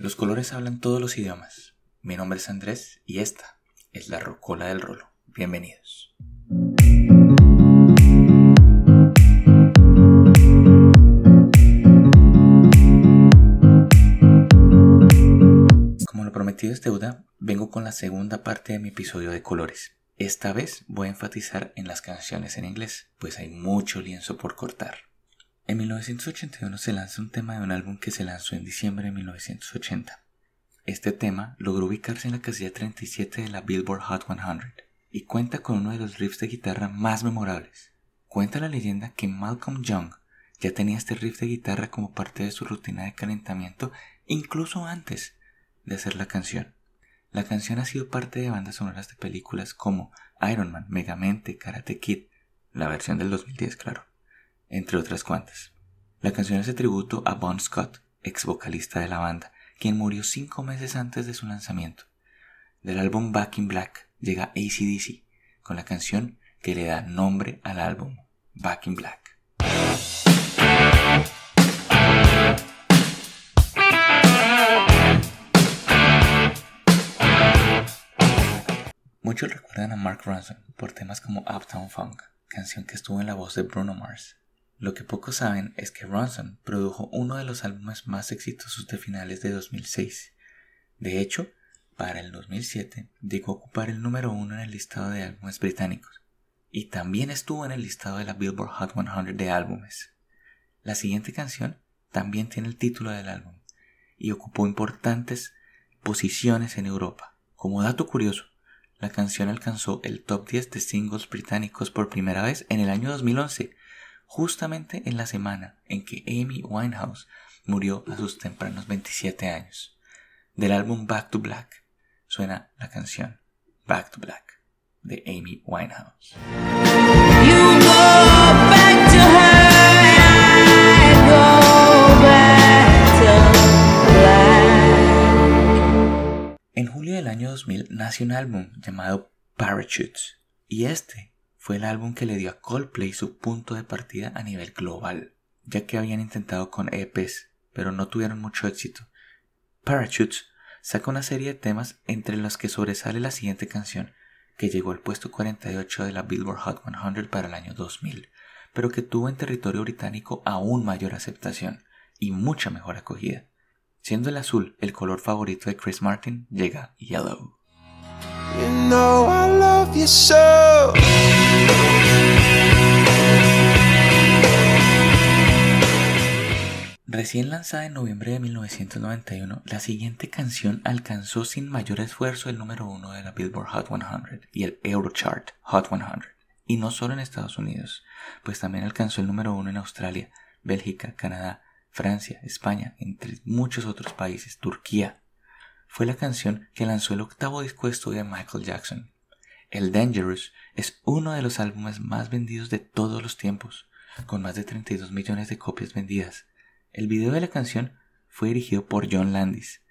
Los colores hablan todos los idiomas. Mi nombre es Andrés y esta es la Rocola del Rolo. Bienvenidos. Como lo prometido es deuda, vengo con la segunda parte de mi episodio de colores. Esta vez voy a enfatizar en las canciones en inglés, pues hay mucho lienzo por cortar. En 1981 se lanza un tema de un álbum que se lanzó en diciembre de 1980. Este tema logró ubicarse en la casilla 37 de la Billboard Hot 100 y cuenta con uno de los riffs de guitarra más memorables. Cuenta la leyenda que Malcolm Young ya tenía este riff de guitarra como parte de su rutina de calentamiento incluso antes de hacer la canción. La canción ha sido parte de bandas sonoras de películas como Iron Man, Megamente, Karate Kid, la versión del 2010 claro, entre otras cuantas. La canción hace tributo a Bon Scott, ex vocalista de la banda, quien murió cinco meses antes de su lanzamiento. Del álbum Back in Black llega ACDC, con la canción que le da nombre al álbum, Back in Black. Muchos recuerdan a Mark Ronson por temas como Uptown Funk, canción que estuvo en la voz de Bruno Mars. Lo que pocos saben es que Ronson produjo uno de los álbumes más exitosos de finales de 2006. De hecho, para el 2007 llegó a ocupar el número uno en el listado de álbumes británicos y también estuvo en el listado de la Billboard Hot 100 de álbumes. La siguiente canción también tiene el título del álbum y ocupó importantes posiciones en Europa. Como dato curioso, la canción alcanzó el top 10 de singles británicos por primera vez en el año 2011 justamente en la semana en que Amy Winehouse murió a sus tempranos 27 años. Del álbum Back to Black suena la canción Back to Black de Amy Winehouse. En julio del año 2000 nació un álbum llamado Parachutes y este fue el álbum que le dio a Coldplay su punto de partida a nivel global, ya que habían intentado con EPs, pero no tuvieron mucho éxito. Parachutes saca una serie de temas entre los que sobresale la siguiente canción, que llegó al puesto 48 de la Billboard Hot 100 para el año 2000, pero que tuvo en territorio británico aún mayor aceptación y mucha mejor acogida. Siendo el azul el color favorito de Chris Martin, llega Yellow. Recién lanzada en noviembre de 1991, la siguiente canción alcanzó sin mayor esfuerzo el número uno de la Billboard Hot 100 y el Eurochart Hot 100, y no solo en Estados Unidos, pues también alcanzó el número uno en Australia, Bélgica, Canadá, Francia, España, entre muchos otros países, Turquía. Fue la canción que lanzó el octavo disco de de Michael Jackson. El Dangerous es uno de los álbumes más vendidos de todos los tiempos, con más de 32 millones de copias vendidas el video de la canción fue dirigido por John Landis,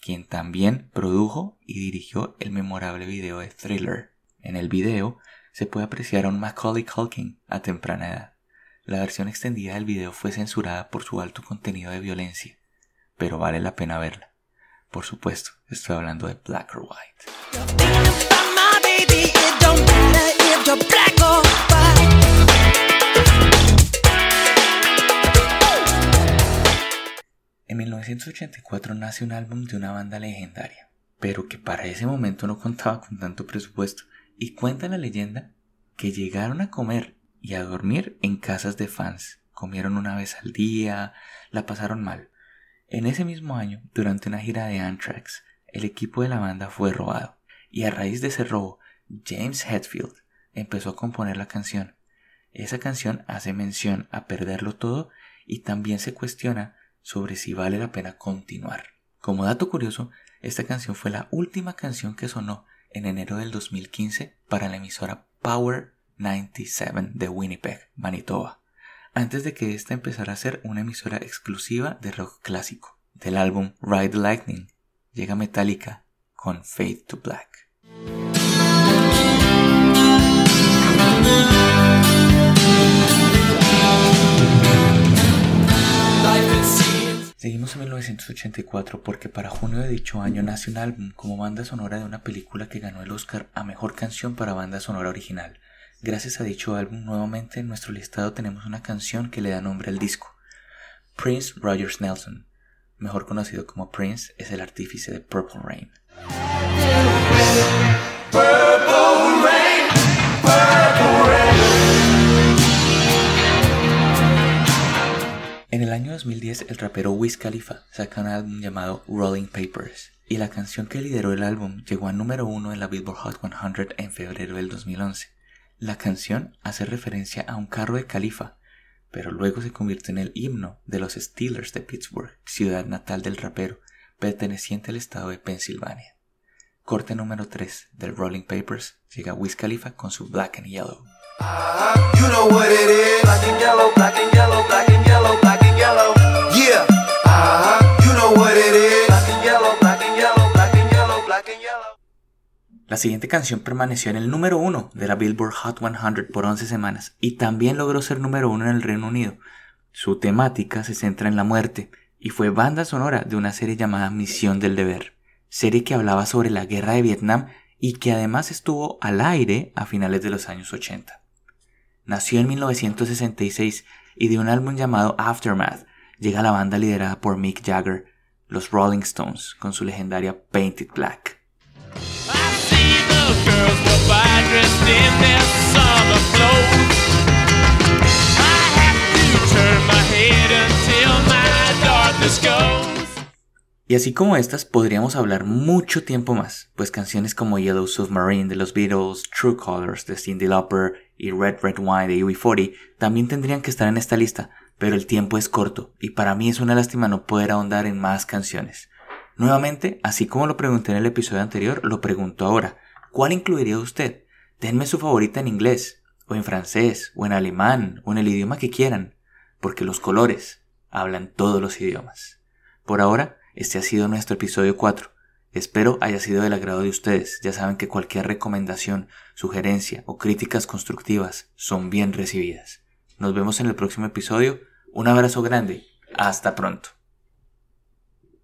quien también produjo y dirigió el memorable video de Thriller. En el video se puede apreciar a un Macaulay Culkin a temprana edad. La versión extendida del video fue censurada por su alto contenido de violencia, pero vale la pena verla. Por supuesto, estoy hablando de Black or White. En 1984 nace un álbum de una banda legendaria, pero que para ese momento no contaba con tanto presupuesto, y cuenta la leyenda que llegaron a comer y a dormir en casas de fans. Comieron una vez al día, la pasaron mal. En ese mismo año, durante una gira de Anthrax, el equipo de la banda fue robado, y a raíz de ese robo, James Hetfield empezó a componer la canción. Esa canción hace mención a perderlo todo y también se cuestiona sobre si vale la pena continuar. Como dato curioso, esta canción fue la última canción que sonó en enero del 2015 para la emisora Power 97 de Winnipeg, Manitoba, antes de que esta empezara a ser una emisora exclusiva de rock clásico. Del álbum Ride the Lightning llega Metallica con Fade to Black. Seguimos en 1984 porque para junio de dicho año nace un álbum como banda sonora de una película que ganó el Oscar a Mejor Canción para Banda Sonora Original. Gracias a dicho álbum nuevamente en nuestro listado tenemos una canción que le da nombre al disco. Prince Rogers Nelson, mejor conocido como Prince, es el artífice de Purple Rain. En el año 2010, el rapero Wiz Khalifa saca un álbum llamado Rolling Papers, y la canción que lideró el álbum llegó al número uno en la Billboard Hot 100 en febrero del 2011. La canción hace referencia a un carro de Khalifa, pero luego se convierte en el himno de los Steelers de Pittsburgh, ciudad natal del rapero, perteneciente al estado de Pensilvania. Corte número 3 del Rolling Papers llega Wiz Khalifa con su Black and Yellow. La siguiente canción permaneció en el número uno de la Billboard Hot 100 por 11 semanas y también logró ser número uno en el Reino Unido. Su temática se centra en la muerte y fue banda sonora de una serie llamada Misión del Deber, serie que hablaba sobre la guerra de Vietnam y que además estuvo al aire a finales de los años 80. Nació en 1966 y de un álbum llamado Aftermath llega la banda liderada por Mick Jagger, los Rolling Stones, con su legendaria Painted Black. Y así como estas podríamos hablar mucho tiempo más, pues canciones como Yellow Submarine de los Beatles, True Colors de Cindy Lauper y Red Red Wine de UB40 también tendrían que estar en esta lista, pero el tiempo es corto y para mí es una lástima no poder ahondar en más canciones. Nuevamente, así como lo pregunté en el episodio anterior, lo pregunto ahora. ¿Cuál incluiría usted? Denme su favorita en inglés, o en francés, o en alemán, o en el idioma que quieran, porque los colores hablan todos los idiomas. Por ahora, este ha sido nuestro episodio 4. Espero haya sido del agrado de ustedes. Ya saben que cualquier recomendación, sugerencia o críticas constructivas son bien recibidas. Nos vemos en el próximo episodio. Un abrazo grande. Hasta pronto.